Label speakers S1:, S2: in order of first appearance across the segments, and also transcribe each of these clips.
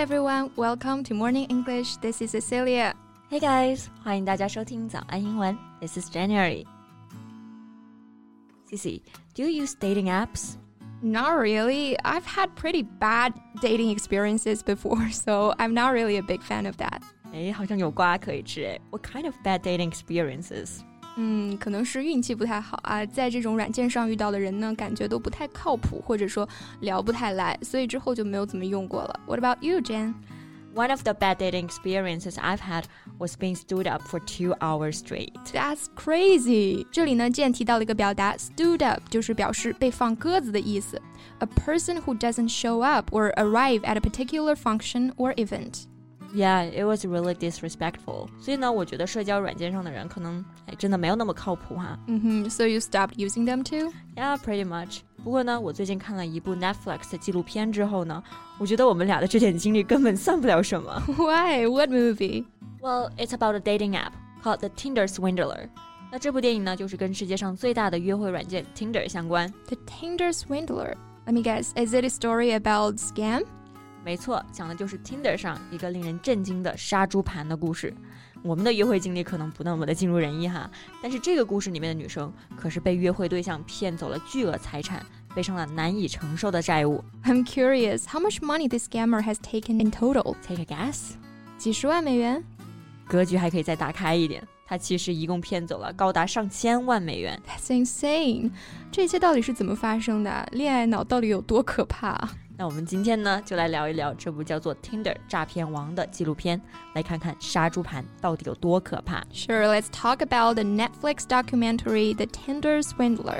S1: everyone, welcome to Morning English. This is Cecilia.
S2: Hey guys，欢迎大家收听早安英文。This is January. Cici, do you use dating apps?
S1: Not really. I've had pretty bad dating experiences before, so I'm not really a big fan of that.
S2: 哎，好像有瓜可以吃哎。What kind of bad dating experiences?
S1: 嗯，可能是运气不太好啊，在这种软件上遇到的人呢，感觉都不太靠谱，或者说聊不太来，所以之后就没有怎么用过了。What about you, Jan?
S2: One of the bad dating experiences I've had was being stood up for two hours straight.
S1: That's crazy. 这里呢，见提到了一个表达，stood up，就是表示被放鸽子的意思。A person who doesn't show up or arrive at a particular function or event.
S2: Yeah, it was really disrespectful. 所以呢，我觉得社交软件上的人可能哎真的没有那么靠谱哈。
S1: 嗯哼，So you stopped using them too?
S2: Yeah, pretty much. 不过呢，我最近看了一部 Netflix 的纪录片之后呢，我觉得我们俩的这点经历根本算不了什么。
S1: Why? What movie?
S2: Well, it's about a dating app called the Tinder Swindler. 那这部电影呢，就是跟世界上最大的约会软件 Tinder 相关。
S1: The Tinder Swindler. Let me guess. Is it a story about scam?
S2: 没错，讲的就是 Tinder 上一个令人震惊的杀猪盘的故事。我们的约会经历可能不那么的尽如人意哈，但是这个故事里面的女生可是被约会对象骗走了巨额财产，背上了难以承受的债务。
S1: I'm curious how much money this scammer has taken in total.
S2: Take a guess？
S1: 几十万美元？
S2: 格局还可以再打开一点，他其实一共骗走了高达上千万美元。
S1: That's insane！这一切到底是怎么发生的？恋爱脑到底有多可怕？
S2: 那我们今天呢，就来聊一聊这部叫做《Tinder 诈骗王》的纪录片，来看看杀猪盘到底有多可怕。
S1: Sure, let's talk about the Netflix documentary The Tinder Swindler.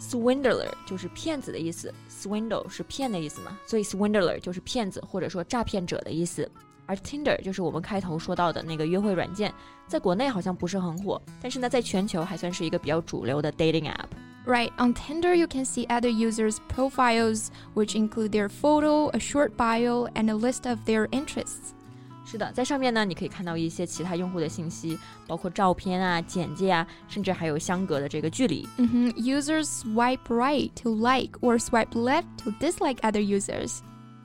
S2: Swindler 就是骗子的意思，swindle 是骗的意思嘛，所以 swindler 就是骗子或者说诈骗者的意思。而 Tinder 就是我们开头说到的那个约会软件，在国内好像不是很火，但是呢，在全球还算是一个比较主流的 dating
S1: app。Right, on Tinder, you can see other users' profiles, which include their photo, a short bio, and a list of their interests.
S2: 是的，在上面呢，你可以看到一些其他用户的信息，包括照片啊、简介啊，甚至还有相隔的这个距离。
S1: 嗯哼，Users swipe right to like or swipe left to dislike other users。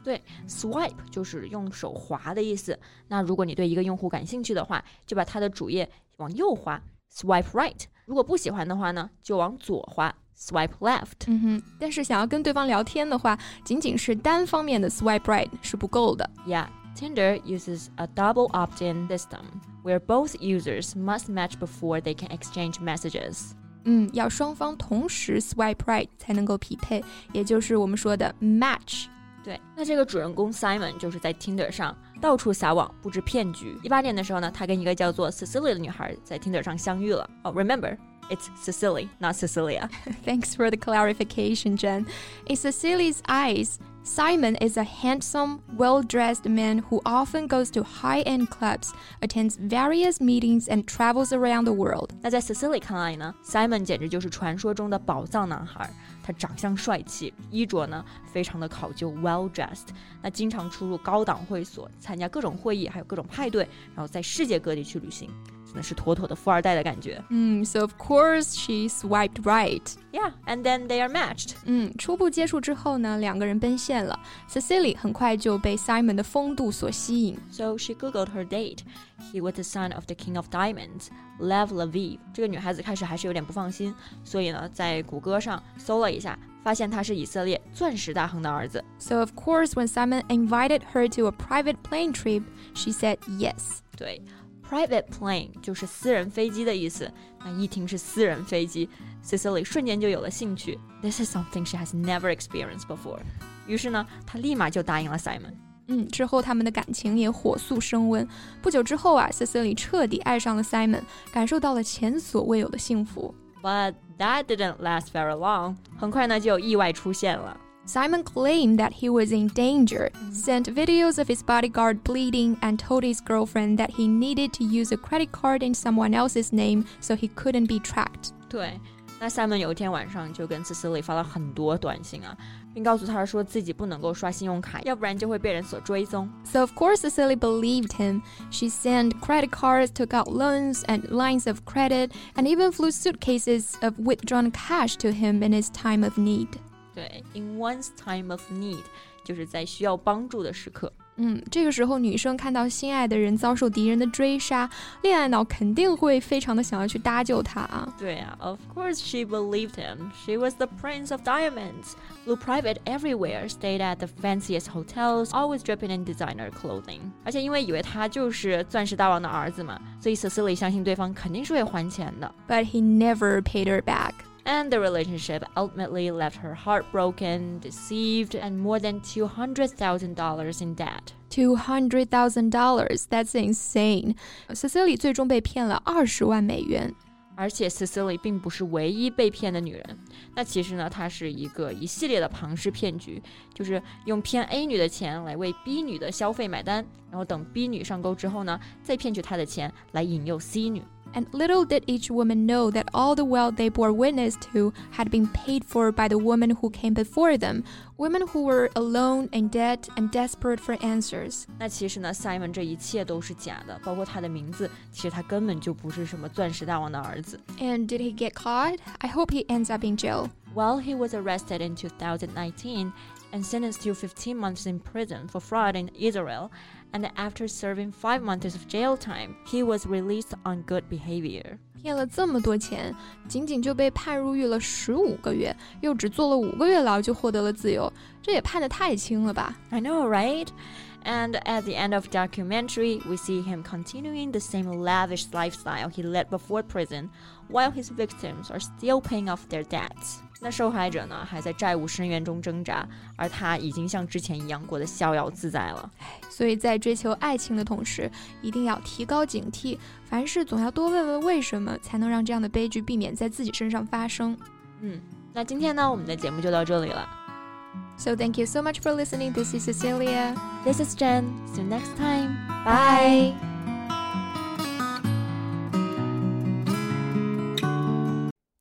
S2: 对，swipe 就是用手滑的意思。那如果你对一个用户感兴趣的话，就把他的主页往右滑，swipe right；如果不喜欢的话呢，就往左滑，swipe left。
S1: 嗯哼，但是想要跟对方聊天的话，仅仅是单方面的 swipe right 是不够的。
S2: Yeah。Tinder uses a double opt-in system where both users must match before they can exchange messages.
S1: 嗯，要双方同时 swipe right 才能够匹配，也就是我们说的 match。
S2: 对，那这个主人公 Simon 就是在 Tinder 上到处撒网布置骗局。一八年的时候呢，他跟一个叫做 Cecilia 的女孩在 Tinder 上相遇了。哦、oh,，remember。It's Cecily, not Cecilia.
S1: Thanks for the clarification, Jen. In Cecily's eyes, Simon is a handsome, well dressed man who often goes to high end clubs, attends various meetings, and travels around the world.
S2: 那在 Cecily 看来呢，Simon 简直就是传说中的宝藏男孩。他长相帅气，衣着呢非常的考究，well dressed。那经常出入高档会所，参加各种会议，还有各种派对，然后在世界各地去旅行。 呢是妥妥的富二代的感觉。
S1: 嗯，so of course she swiped right.
S2: Yeah, and then they are matched.
S1: 嗯，初步接触之后呢，两个人奔现了。Cecily 很快就被 Simon 的风度所吸引。
S2: So she googled her date. He was the son of the king of diamonds, Lev Leviev. 这个女孩子开始还是有点不放心，所以呢，在谷歌上搜了一下，发现他是以色列钻石大亨的儿子。
S1: So of course, when Simon invited her to a private plane trip, she said yes.
S2: 对。Private plane 就是私人飞机的意思。那一听是私人飞机，Cecily 瞬间就有了兴趣。This is something she has never experienced before。于是呢，她立马就答应了 Simon。
S1: 嗯，之后他们的感情也火速升温。不久之后啊，Cecily 彻底爱上了 Simon，感受到了前所未有的幸福。
S2: But that didn't last very long。很快呢，就有意外出现了。
S1: Simon claimed that he was in danger, sent videos of his bodyguard bleeding, and told his girlfriend that he needed to use a credit card in someone else's name so he couldn't be tracked.
S2: 对，那 Simon 有一天晚上就跟 Cecily 发了很多短信啊，并告诉他说自己不能够刷信用卡，要不然就会被人所追踪。
S1: So of course Cecily believed him. She sent credit cards, took out loans and lines of credit, and even flew suitcases of withdrawn cash to him in his time of need.
S2: 对，in one's time of need，就是在需要帮助的时刻。
S1: 嗯，这个时候女生看到心爱的人遭受敌人的追杀，恋爱脑肯定会非常的想要去搭救他啊。
S2: 对啊，Of course she believed him. She was the prince of diamonds. Flew private everywhere, stayed at the fanciest hotels, always dripping in designer clothing. 而且因为以为他就是钻石大王的儿子嘛，所以 Cecily 相信对方肯定是会还钱的。
S1: But he never paid her back.
S2: And the relationship ultimately left her heartbroken, deceived, and more than $200,000 in debt.
S1: Two hundred thousand dollars. That's insane. Cecily 最终被骗了二十万美元。
S2: 而且 Cecily 并不是唯一被骗的女人，那其实呢，它是一个一系列的庞氏骗局，就是用骗 A 女的钱来为 B 女的消费买单，然后等 B 女上钩之后呢，再骗取她的钱来引诱 C 女。
S1: And little did each woman know that all the wealth they bore witness to had been paid for by the woman who came before them, women who were alone in debt and desperate for answers.
S2: 那其实呢，Simon 这一切都是假的，包括他的名字，其实他根本就不是什么钻石大王的儿子。
S1: And did he get caught? I hope he ends up in jail.
S2: Well, he was arrested in 2019 and sentenced to 15 months in prison for fraud in Israel. And after serving five months of jail time, he was released on good behavior.
S1: 骗了这么多钱，仅仅就被判入狱了十五个月，又只坐了五个月牢就获得了自由，这也判得太轻了吧？
S2: I know, right? And at the end of documentary, we see him continuing the same lavish lifestyle he led before prison, while his victims are still paying off their debts. 那受害者呢，还在债务深渊中挣扎，而他已经像之前一样过得逍遥自在了。
S1: 所以在追求爱情的同时，一定要提高警惕，凡事总要多问问为什么，才能让这样的悲剧避免在自己身上发生。
S2: 嗯，那今天呢，我们的节目就到这里了。
S1: So thank you so much for listening. This is Cecilia.
S2: This is Jen. See you next time.
S1: Bye.